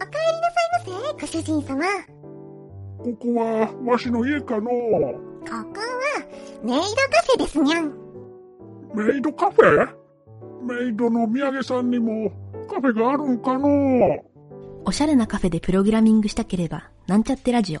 お帰りなさいませ、ご主人様。ここは、わしの家かのここは、メイドカフェですにゃん。メイドカフェ？メイドの土産さんにも、カフェがあるんかのおしゃれなカフェでプログラミングしたければ、なんちゃってラジオ。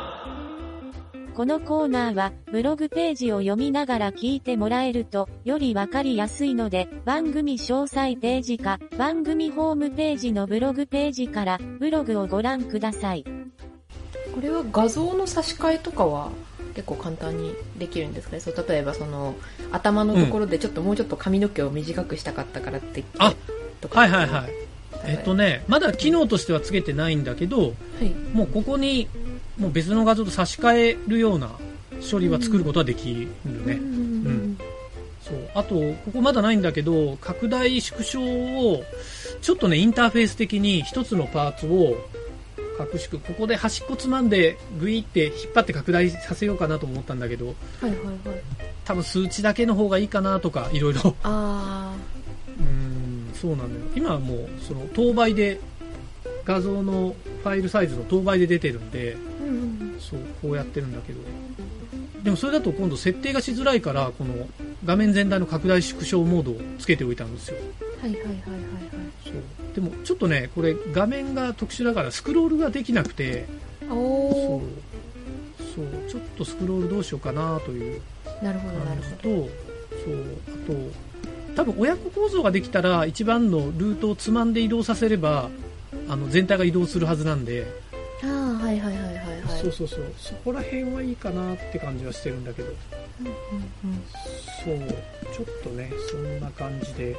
このコーナーは、ブログページを読みながら聞いてもらえると、よりわかりやすいので、番組詳細ページか、番組ホームページのブログページから、ブログをご覧ください。これは画像の差し替えとかは結構簡単にできるんですかね？そう例えばその頭のところでちょっと、もうちょっと髪の毛を短くしたかったからってあとー。はいはいはい。えっとね、まだ機能としてはつけてないんだけど、はいもうここに、もう別の画像と差し替えるような処理は作ることはできるね。うんそう。あと、ここまだないんだけど、拡大縮小を、ちょっとね、インターフェース的に一つのパーツを、拡縮、ここで端っこつまんで、グイって引っ張って拡大させようかなと思ったんだけど、はいはいはい多分数値だけの方がいいかなとか、いろいろ。あうーん、そうなのよ。今はもう、その、当倍で、画像のファイルサイズの当倍で出てるんで、そう、こうやってるんだけど。でもそれだと今度設定がしづらいから、この画面全体の拡大縮小モードをつけておいたんですよ。はいはいはいはいはいそう。でもちょっとね、これ画面が特殊だからスクロールができなくて、おそうお。そう、ちょっとスクロールどうしようかなというなるほどな感るほどじと、そう、あと、多分親子構造ができたら一番のルートをつまんで移動させれば、あの全体が移動するはずなんで、ああはいはいはいはい。はいそうそうそう、そこら辺はいいかなって感じはしてるんだけど、うんうんそう、ちょっとね、そんな感じで、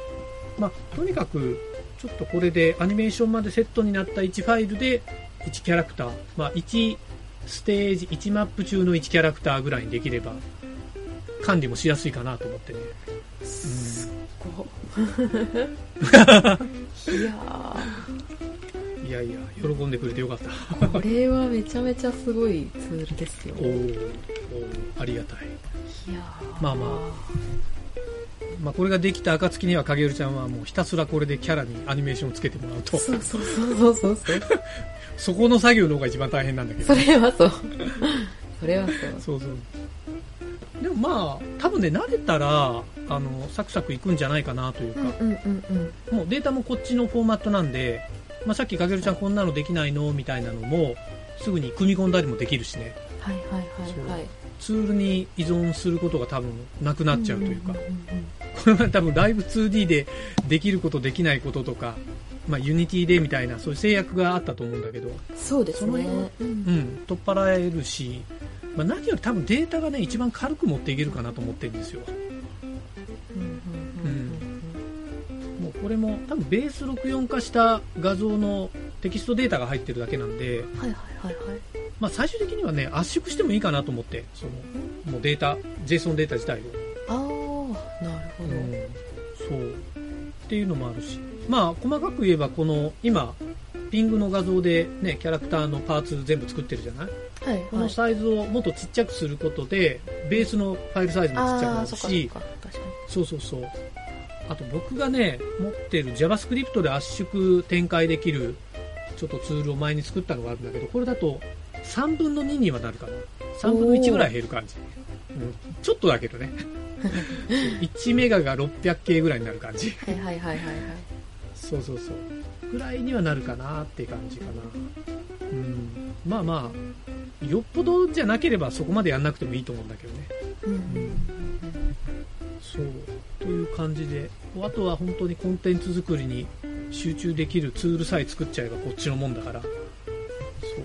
まあ、とにかく、ちょっとこれでアニメーションまでセットになった1ファイルで1キャラクター、まあ、1ステージ、1マップ中の1キャラクターぐらいにできれば、管理もしやすいかなと思ってね。すっご いやいやいや、喜んでくれてよかった。ーこれはめちゃめちゃすごいツールですよ。おーおーありがたい。いやー。まあままあ、これができた暁には影るちゃんはもうひたすらこれでキャラにアニメーションをつけてもらうと、そうそうそうそうそうそう。そこの作業の方が一番大変なんだけど。そ。れはそう。それはそう。そうそう。でもまあ、多分ね、慣れたら、あの、サクサクいくんじゃないかなというか、うんうんうんうん。もうデータもこっちのフォーマットなんで、まあ、さっきかけるちゃんこんなのできないのみたいなのも、すぐに組み込んだりもできるしね、はいはいはいはい。ツールに依存することが多分なくなっちゃうというか、んんんこれは多分ライブ 2D でできることできないこととか、まあ、 Unity でみたいなそういう制約があったと思うんだけど、そうですね。その辺はうん。うん、取っ払えるし、まあ、何より多分データがね一番軽く持っていけるかなと思ってるんですよれも多分ベース64化した画像のテキストデータが入ってるだけなんで、はいはいはいはい。まあ、最終的にはね圧縮してもいいかなと思ってそのもうデータ JSON データ自体を、ああなるほど、うんそう。っていうのもあるし。まあ細かく言えばこの今ピングの画像でねキャラクターのパーツ全部作ってるじゃない？はいはい。このサイズをもっとちっちゃくすることでベースのファイルサイズもちっちゃくなるし。そうそうそうあと僕がね持ってる JavaScript で圧縮展開できるちょっとツールを前に作ったのがあるんだけどこれだと3分の2にはなるかな。3分の1ぐらい減る感じ、うん、ちょっとだけどね。1メガが 600K ぐらいになる感じ。はいはいはいはいはい。そうそうそう。ぐらいにはなるかなって感じかな。うん。まあまあよっぽどじゃなければそこまでやんなくてもいいと思うんだけどね。うんうん。そうという感じであとは本当にコンテンツ作りに集中できるツールさえ作っちゃえばこっちのもんだから。そう。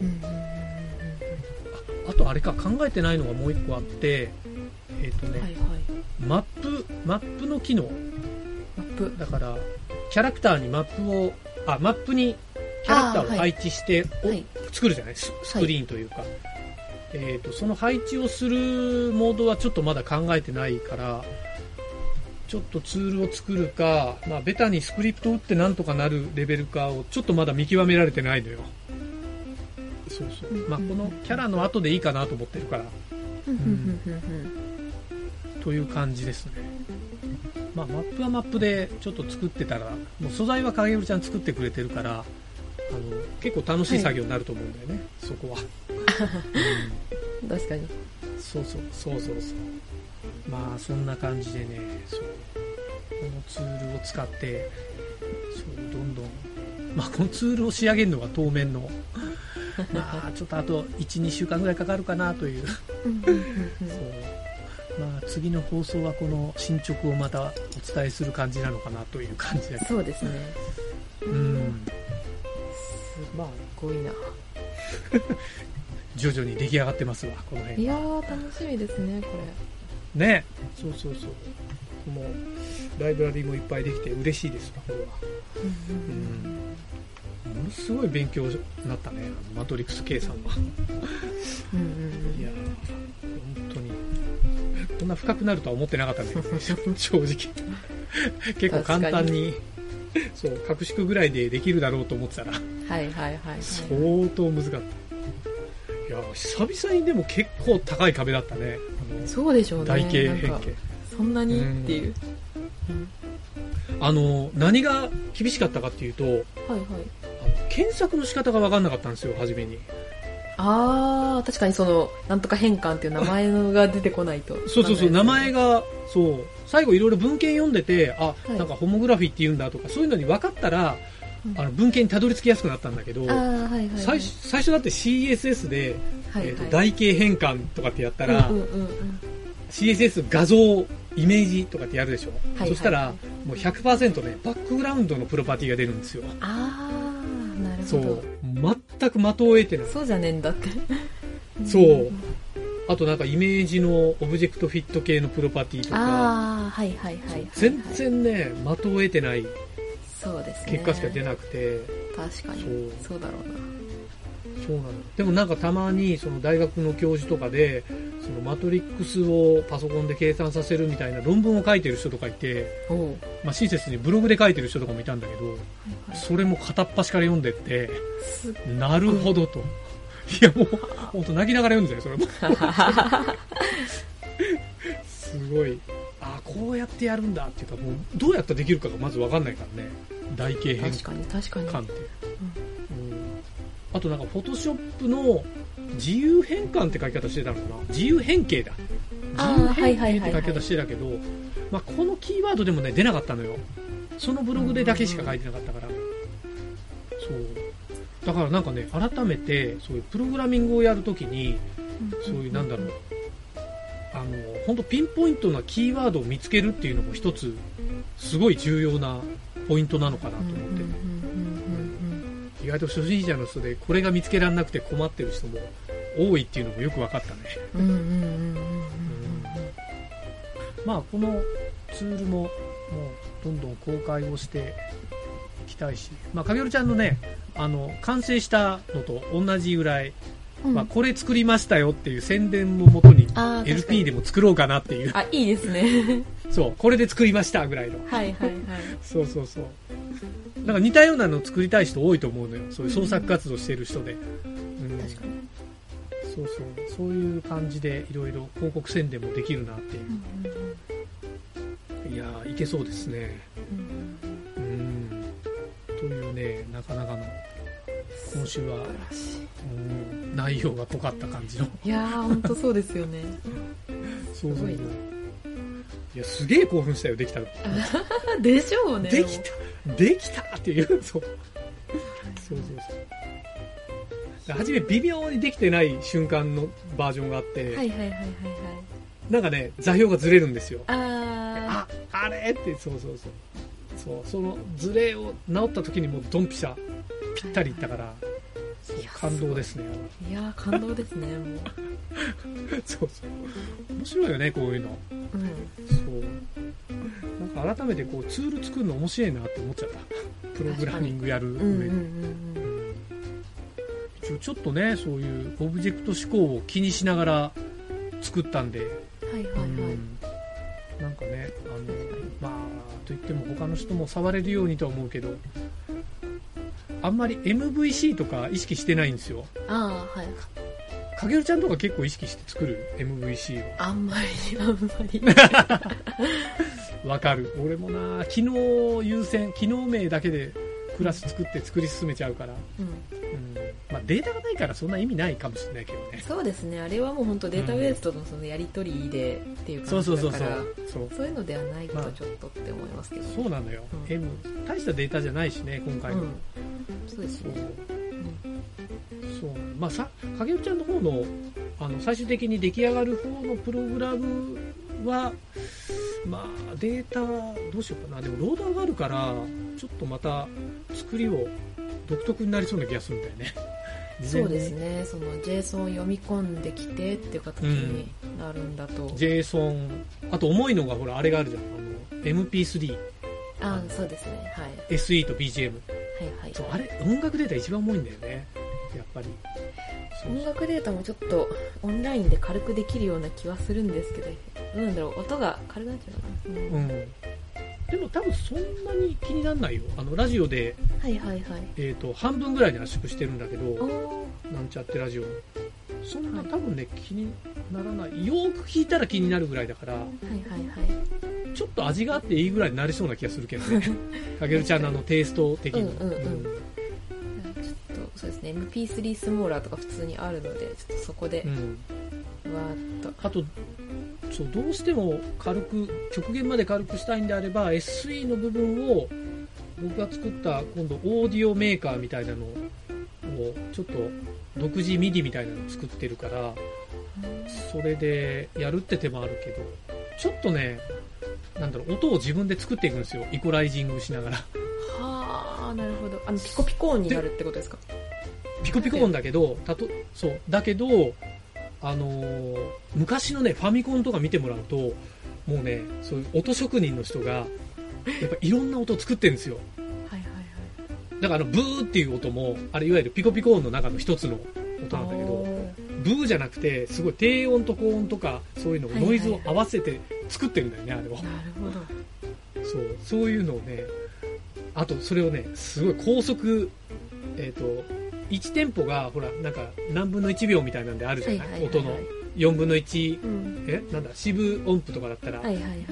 うんうんああとあれか考えてないのがもう一個あってえっ、とね、はいはい。マップマップの機能。マップ。だからキャラクターにマップを、あ、マップにキャラクターを配置して、おはい。作るじゃない？ススクリーンというか。えっ、と、その配置をするモードはちょっとまだ考えてないから、ちょっとツールを作るか、まあ、ベタにスクリプト打ってなんとかなるレベルかをちょっとまだ見極められてないのよ。そうそう。まあ、このキャラの後でいいかなと思ってるから、うんうんうんうんという感じですね。まあ、マップはマップでちょっと作ってたら、もう素材は影織ちゃん作ってくれてるから、あの、結構楽しい作業になると思うんだよね、そこは。う ん確かにそうそう、そうそうそう。まあ、そんな感じでね、そう。このツールを使って、そう、どんどん、まあ、このツールを仕上げるのが当面の、まあ、ちょっとあと1、2週間ぐらいかかるかなという。そう。まあ、次の放送はこの進捗をまたお伝えする感じなのかなという感じだけど。そうですねうん。すごいな 徐々に出来上がってますわ、このい辺。やー楽しみですねこね。そうそうそう。もう、ライブラリーもいっぱいできて嬉しいですわ、これは。れうんものすごい勉強になったね、マトリックス計算は。うんうんいやー、本当に。こんな深くなるとは思ってなかったね、正直。結構簡単に、そう、格式ぐらいでできるだろうと思ってたら、はいはいはいはい相当難かった。いやー、久々にでも結構高い壁だったね。そうでしょうね台形変形。そんなに？っていう。あの、何が厳しかったかっていうと、はいはい。検索の仕方が分かんなかったんですよ、初めに。ああ確かにそのなんとか変換っていう名前のが出てこないと。そうそうそう、名前がが、そう、最後いろいろ文献読んでて、あ、い。なんかホモグラフィーって言うんだとか、そういうのに分かったら、うん。あの文献にたどり着きやすくなったんだけど、はいはい最初だって CSS で、はいはい。えーと台形変換とかってやったら、うんうんうんうん。CSS 画像、イメージとかってやるでしょ、はいそしたら、はいもう100%ね、バックグラウンドのプロパティが出るんですよ。ああなるそほど。う。全く的を得てない。そうじゃねえんだって。そう。あとなんかイメージのオブジェクトフィット系のプロパティとか、ああはいはいはいはいはい。全然ね、的を得てないそうですね。結果しか出なくて、確かに。そう。そうだろうな。そうなの。でもなんかたまにその大学の教授とかで、そのマトリックスをパソコンで計算させるみたいな論文を書いてる人とかいて、まあ親切にブログで書いてる人とかもいたんだけど、はい、それも片っ端から読んでって、すなるほどと。いやもう、ほんと泣きながら読んでたよ、それも。すごい。あ、こうやってやるんだっていうか、もうどうやったらできるかがまずわかんないからね。台形変換って。うんあとなんか、フォトショップの自由変換って書き方してたのかな？自由変形だ。自由変形って書き方してたけど、まあ、このキーワードでもね、出なかったのよ。そのブログでだけしか書いてなかったから。そう。だからなんかね、改めて、そういうプログラミングをやるときに、そういうなんだろう、あの、本当ピンポイントなキーワードを見つけるっていうのも一つ、すごい重要なポイントなのかなと思って。意外と初心者の人でこれが見つけられなくて困ってる人も多いっていうのもよく分かったね。うんうんうんうんうんまあこのツールももうどんどん公開をしていきたいし、まあ影織ちゃんのね、あの、完成したのと同じぐらい、うんまあこれ作りましたよっていう宣伝ももとに LP にでも作ろうかなっていう、あいいですね そう、これで作りましたぐらいの。はいはいはい そうそうそう。なんか似たようなの作りたい人多いと思うのよ。そういう創作活動してる人で。うん確かにそうそう。そういう感じでいろいろ広告宣伝もできるなっていうう。んいやー、いけそうですね。うんうんうん。というね、なかなかの、今週は、うん、内容が濃かった感じの。いやー本当そうですよねそうそうそう。いいや、すげえ興奮したよ、できたの。でしょうねできたできたっていう、そう。そうそうそう。初め微妙にできてない瞬間のバージョンがあって、はいはいはいはいはいなんかね、座標がずれるんですよ。ああ、あれって、そうそうそう。そう、そのズレを直った時にもうドンピシャ、ぴったりいったから、そういや感動ですね。ーいやー感動ですねもう そうそう。面白いよね、こういうの。うんそう。なか改めてこうツール作るの面白いなって思っちゃった。プログラミングやる上うんうんうんで。うん一応ちょっとね、そういうオブジェクト思考を気にしながら作ったんで、はいはいはいうんなんかね、あの、まあ、といっても他の人も触れるようにとは思うけど、あんまり MVC とか意識してないんですよ。ああはいかげるちゃんとか結構意識して作る MVC を。あんまりあんまり わかる。俺もな、機能優先、機能名だけでクラス作って作り進めちゃうから。うんうん。まあデータがないからそんな意味ないかもしれないけどね。そうですねあれはもう本当データベースとのそのやり取りでっていうそう感そうそうそうじだから。そう。そういうのではないとまあちょっとって思いますけど、そうなのよ、うん M。大したデータじゃないしね、今回の。うん、そうですそうね、そうまあさ影尾ちゃんの方のあの最終的に出来上がる方のプログラムはまあデータどうしようかな。でもローダーがあるからちょっとまた作りを独特になりそうな気がするんだよね。そうですね。その JSON を読み込んできてっていう形になるんだと、JSON あと重いのがほらあれがあるじゃん。あの MP3 あそうですね。はい。SE と BGM はいはい。そうあれ音楽データ一番重いんだよね。やっぱり。音楽データもちょっとオンラインで軽くできるような気はするんですけどなんだろう音が軽くなっちゃうのかな、うん。でも多分そんなに気にならないよ。あのラジオではいはいはい。えー、と半分ぐらいで圧縮してるんだけどなんちゃってラジオそんな多分ね気にならない。よーく聞いたら気になるぐらいだからはいはいはい。ちょっと味があっていいぐらいになりそうな気がするけどね。かげるちゃんのあのテイスト的にうんうんうん。ちょっとそうですね。MP3 スモーラーとか普通にあるのでちょっとそこでうんうん。わーっと。あとそうどうしても軽く極限まで軽くしたいんであれば SE の部分を僕が作った今度オーディオメーカーみたいなのをちょっと独自 MIDI みたいなのを作ってるからそれでやるって手もあるけどちょっとねなんだろう音を自分で作っていくんですよ。イコライジングしながら。はあなるほど。あのピコピコ音になるってことですか？ピコピコ音だけどたとそうだけどあのー昔のねファミコンとか見てもらうともうねそういう音職人の人がやっぱいろんな音を作ってるんですよ。はいはいはい。だからあのブーっていう音もあれいわゆるピコピコ音の中の一つの音なんだけどおブーじゃなくてすごい低音と高音とかそういうのをはいはいノイズを合わせて作ってるんだよねあれを。ーなるほど。そうそういうのをねあとそれをねすごい高速えっ、と1テンポがほらなんか何分の1秒みたいなんであるじゃない,、音の。4分の1うん。え？なんだ？四分音符とかだったら、はいはいはい。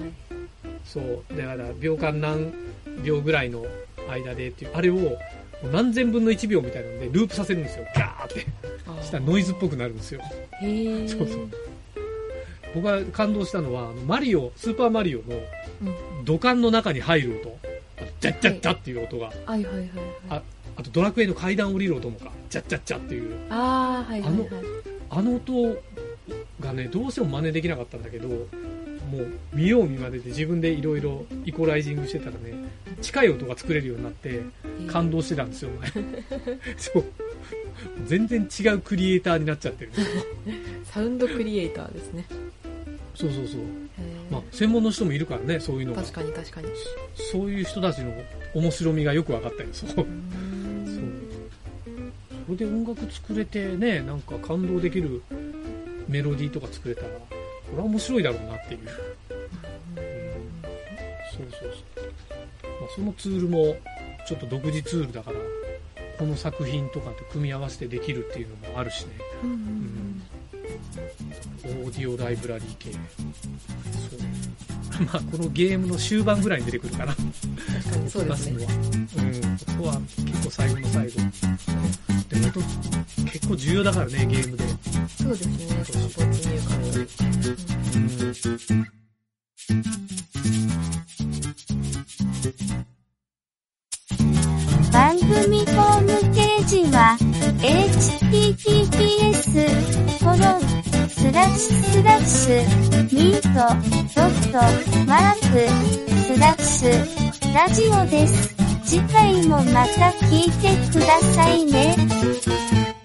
そう。だから秒間何秒ぐらいの間でっていう。あれを何千分の1秒みたいなのでループさせるんですよ。ガーって。あしたらノイズっぽくなるんですよ。へえそうそう。僕が感動したのはマリオスーパーマリオのうん。土管の中に入る音。ジャッジャッジャっていう音が、はいはいはいはい。ああとドラクエの階段降りる音もか。ジャッジャッジャっていう。ああはいはいはい。あの音がねどうしても真似できなかったんだけどもう見よう見まねで自分でいろいろイコライジングしてたらね近い音が作れるようになって感動してたんですよ前。そう。全然違うクリエイターになっちゃってる。サウンドクリエイターですね。そうそうそう。まあ専門の人もいるからねそういうのが。確かに確かに。そういう人たちの面白みがよく分かったよそうそれで音楽作れてねなんか感動できるメロディーとか作れたらこれは面白いだろうなっていう、うん、そうそうそう、まあ、そのツールもちょっと独自ツールだからこの作品とかって組み合わせてできるっていうのもあるしね。うんうんオーディオライブラリー系。そう。まあこのゲームの終盤ぐらいに出てくるかな。確かにそうですね。うんここは結構最後の最後でも音結構重要だからねゲームでそうですねその没入感というかうん番組ホームページは https コロンスラッシュスラッシュミートドットマークスラッシュラジオです。次回もまた聞いてくださいね。